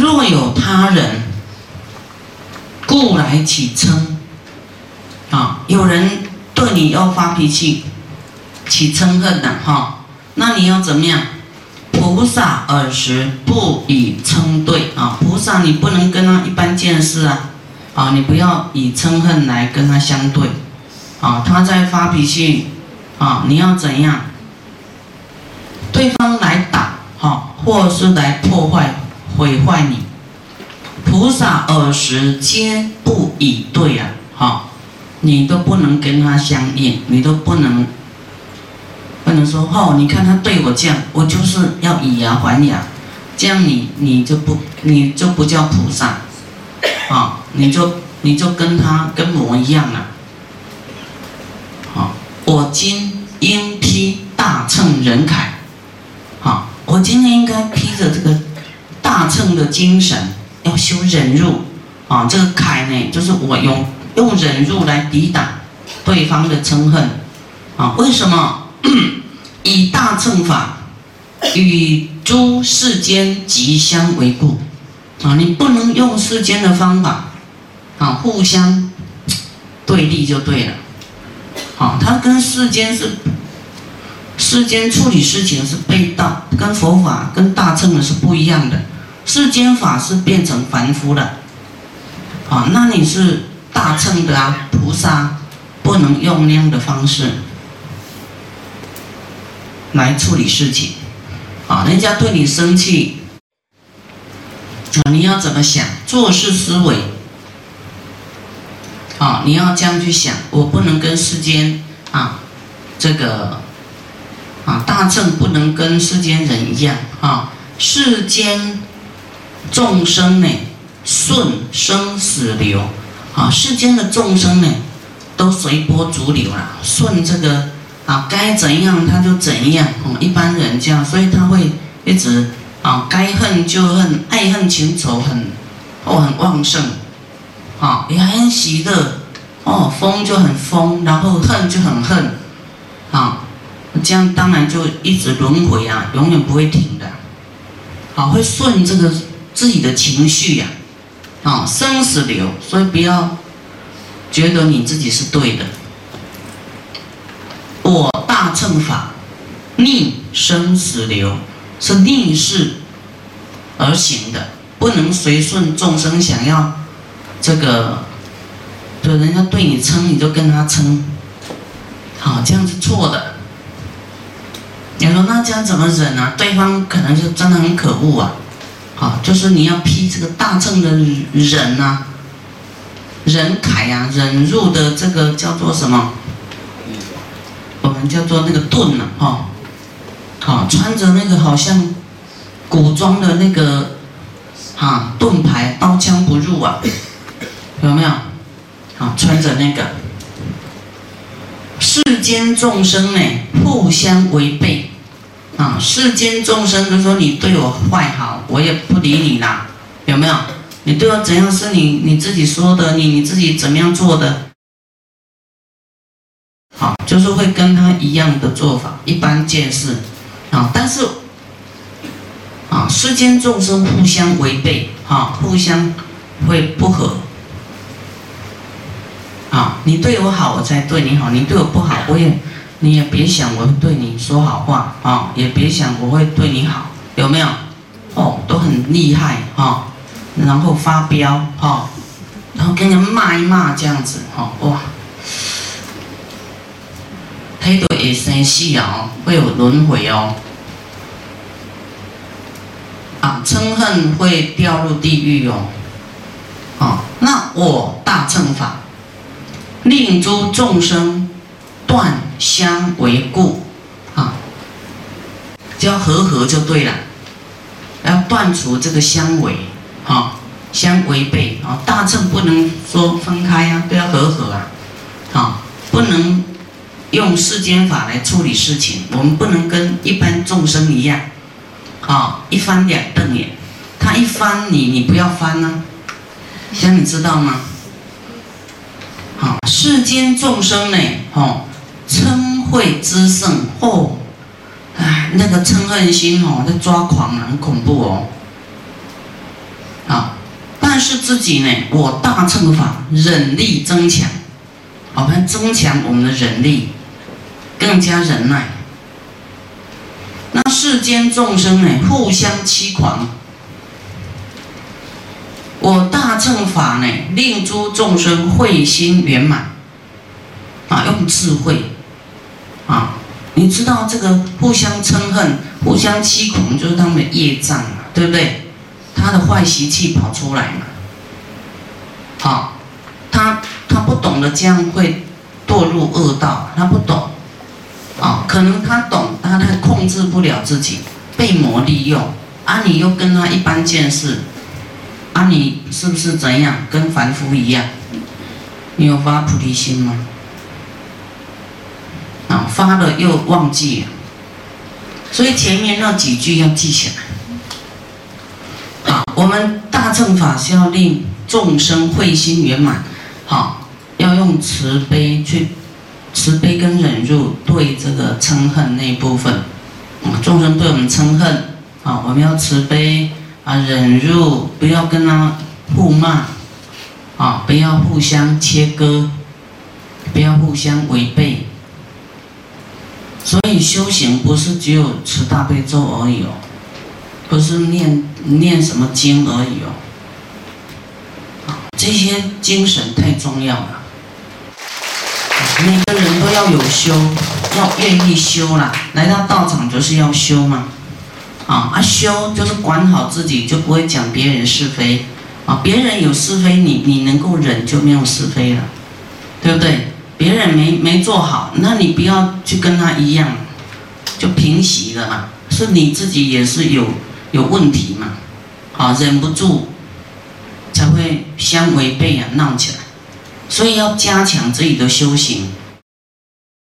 若有他人故来起嗔，啊，有人对你要发脾气，起嗔恨的哈，那你要怎么样？菩萨尔时不以嗔对。啊，菩萨你不能跟他一般见识啊，啊，你不要以嗔恨来跟他相对，啊，他在发脾气，啊，你要怎样？对方来打，哈，或是来破坏、毁坏你，菩萨尔时皆不以对啊，哈，你都不能跟他相应，你都不能。不能说哦，你看他对我这样，我就是要以牙还牙，这样你你就不你就不叫菩萨，啊，你就你就跟他跟魔一样了，好，我今应披大乘人铠，好，我今天应该的精神，要修忍辱，啊，这个铠呢，就是我用用忍辱来抵挡对方的嗔恨，啊，为什么？以大乘法与诸世间吉相为故，啊，你不能用世间的方法，啊，互相对立就对了，啊，它跟世间是世间处理事情是背道，跟佛法跟大乘的是不一样的，世间法是变成凡夫了，啊，那你是大乘的啊，菩萨不能用那样的方式。来处理事情，啊，人家对你生气，啊，你要怎么想？做事思维，啊，你要这样去想，我不能跟世间啊，这个啊，大乘不能跟世间人一样啊，世间众生呢，顺生死流，啊，世间的众生呢，都随波逐流啊，顺这个。啊，该怎样他就怎样，哦，一般人这样，所以他会一直啊，该恨就恨，爱恨情仇很，哦，很旺盛，啊，也很喜乐，哦，疯就很疯，然后恨就很恨，啊，这样当然就一直轮回啊，永远不会停的，啊，会顺这个自己的情绪呀，啊，生死流，所以不要觉得你自己是对的。我大乘法逆生死流，是逆势而行的，不能随顺众生想要这个，就人家对你称，你就跟他称，好，这样是错的。你说那这样怎么忍啊？对方可能就真的很可恶啊，好，就是你要批这个大正的忍啊，忍凯呀，忍入的这个叫做什么？我们叫做那个盾呐，哈，好穿着那个好像古装的那个哈盾牌，刀枪不入啊，有没有？好穿着那个，世间众生呢互相违背啊，世间众生就说你对我坏好，我也不理你啦，有没有？你对我怎样是你你自己说的，你你自己怎么样做的？好，就是会跟他一样的做法，一般见识，啊，但是，啊，世间众生互相违背，哈，互相会不和，啊，你对我好，我才对你好；你对我不好，我也，你也别想我会对你说好话，啊，也别想我会对你好，有没有？哦，都很厉害，哈，然后发飙，哈，然后跟人骂一骂这样子，哈，哇。黑的也生死哦，会有轮回哦。啊，嗔恨会掉入地狱哦。啊，那我大乘法，令诸众生断相为故，啊，要和合就对了，要断除这个相违，啊，相违背啊，大乘不能说分开啊，都要和合啊，啊，不能。用世间法来处理事情，我们不能跟一般众生一样，啊，一翻两瞪眼。他一翻你，你不要翻呢，这样你知道吗？好，世间众生呢，哦，嗔恚之盛，哦，哎，那个嗔恨心哦，在抓狂，很恐怖哦。啊，但是自己呢，我大乘法忍力增强，我们增强我们的忍力，更加忍耐。那世间众生呢，互相欺狂，我大乘法呢，令诸众生慧心圆满，啊，用智慧，啊，你知道这个互相嗔恨、互相欺恐，就是他们的业障嘛，对不对？他的坏习气跑出来嘛，好，他他不懂得这样会堕入恶道，他不懂，啊，可能他懂，但他控制不了自己，被魔利用，啊，你又跟他一般见识，啊，你是不是怎样跟凡夫一样？你有发菩提心吗？发了又忘记了，所以前面那几句要记起来。好我们大乘法是要令众生慧心圆满，好，要用慈悲去，慈悲跟忍辱对这个嗔恨那一部分，众生对我们嗔恨，啊，我们要慈悲啊，忍辱，不要跟他互骂，啊，不要互相切割，不要互相违背，所以修行不是只有持大悲咒而已哦。不是念念什么经而已哦，这些精神太重要了。每个人都要有修，要愿意修啦。来到道场就是要修嘛，啊啊修就是管好自己，就不会讲别人是非啊。别人有是非，你你能够忍就没有是非了，对不对？别人没没做好，那你不要去跟他一样，就平息了嘛。是你自己也是有。有问题嘛？啊，忍不住才会相违背啊，闹起来。所以要加强自己的修行，